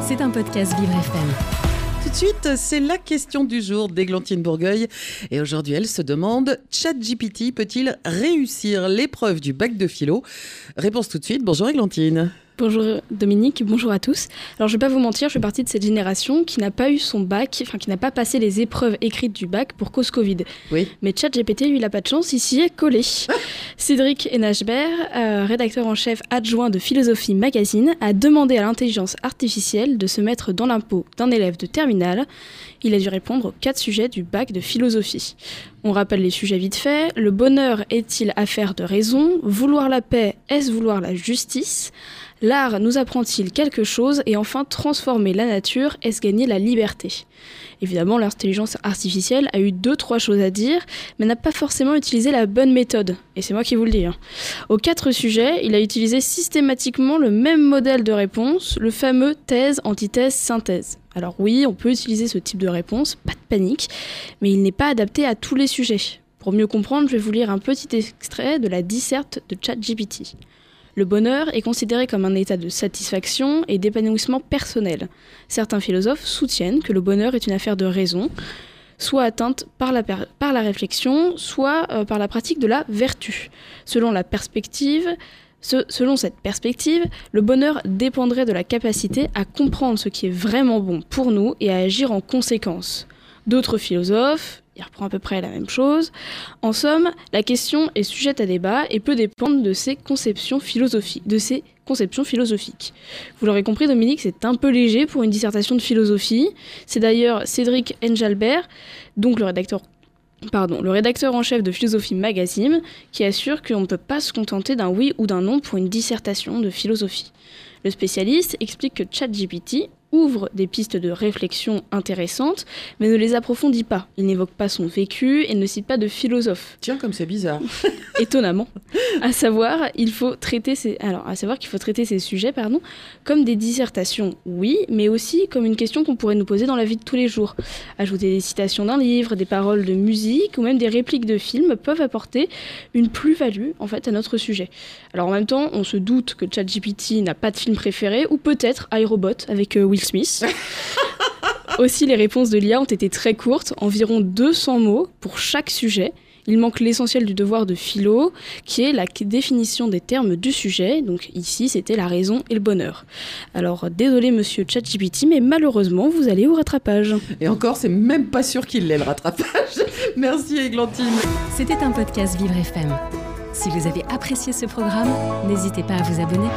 C'est un podcast Vivre FM. Tout de suite, c'est la question du jour d'Églantine Bourgueil. Et aujourd'hui, elle se demande ChatGPT peut-il réussir l'épreuve du bac de philo? Réponse tout de suite. Bonjour Églantine. Bonjour Dominique, bonjour à tous. Alors je vais pas vous mentir, je fais partie de cette génération qui n'a pas eu son bac, enfin qui n'a pas passé les épreuves écrites du bac pour cause Covid. Oui. Mais ChatGPT, lui, il a pas de chance, il s'y est collé. Cédric Enachbert, euh, rédacteur en chef adjoint de Philosophie Magazine, a demandé à l'intelligence artificielle de se mettre dans l'impôt d'un élève de terminale. Il a dû répondre aux quatre sujets du bac de philosophie. On rappelle les sujets vite fait. Le bonheur est-il affaire de raison? Vouloir la paix, est-ce vouloir la justice? L'art nous apprend-il quelque chose? Et enfin, transformer la nature, est-ce gagner la liberté? Évidemment, l'intelligence artificielle a eu deux, trois choses à dire, mais n'a pas forcément utilisé la bonne méthode. Et c'est moi qui vous le dis. Hein. Aux quatre sujets, il a utilisé systématiquement le même modèle de réponse, le fameux thèse, antithèse, synthèse. Alors oui, on peut utiliser ce type de réponse, pas de panique, mais il n'est pas adapté à tous les sujets. Pour mieux comprendre, je vais vous lire un petit extrait de la disserte de ChatGPT. Le bonheur est considéré comme un état de satisfaction et d'épanouissement personnel. Certains philosophes soutiennent que le bonheur est une affaire de raison, soit atteinte par la, par la réflexion, soit euh, par la pratique de la vertu. Selon la perspective, selon cette perspective, le bonheur dépendrait de la capacité à comprendre ce qui est vraiment bon pour nous et à agir en conséquence. D'autres philosophes, il reprend à peu près la même chose. En somme, la question est sujette à débat et peut dépendre de ses conceptions philosophiques. Vous l'aurez compris, Dominique, c'est un peu léger pour une dissertation de philosophie. C'est d'ailleurs Cédric Engelbert, donc le rédacteur le rédacteur en chef de Philosophie Magazine, qui assure qu'on ne peut pas se contenter d'un oui ou d'un non pour une dissertation de philosophie. Le spécialiste explique que ChatGPT ouvre des pistes de réflexion intéressantes, mais ne les approfondit pas. Il n'évoque pas son vécu et ne cite pas de philosophe. Tiens, comme c'est bizarre. Étonnamment. À savoir, il faut traiter ces... Alors, à savoir qu'il faut traiter ces sujets, pardon, comme des dissertations, oui, mais aussi comme une question qu'on pourrait nous poser dans la vie de tous les jours. Ajouter des citations d'un livre, des paroles de musique ou même des répliques de films peuvent apporter une plus-value en fait à notre sujet. Alors en même temps, on se doute que ChatGPT n'a pas de film préféré ou peut-être iRobot avec euh, Will Smith. Aussi, les réponses de l'IA ont été très courtes, environ 200 mots pour chaque sujet. Il manque l'essentiel du devoir de philo, qui est la définition des termes du sujet. Donc ici, c'était la raison et le bonheur. Alors, désolé monsieur ChatGPT, mais malheureusement, vous allez au rattrapage. Et encore, c'est même pas sûr qu'il l'ait le rattrapage. Merci Églantine. C'était un podcast Vivre FM. Si vous avez apprécié ce programme, n'hésitez pas à vous abonner.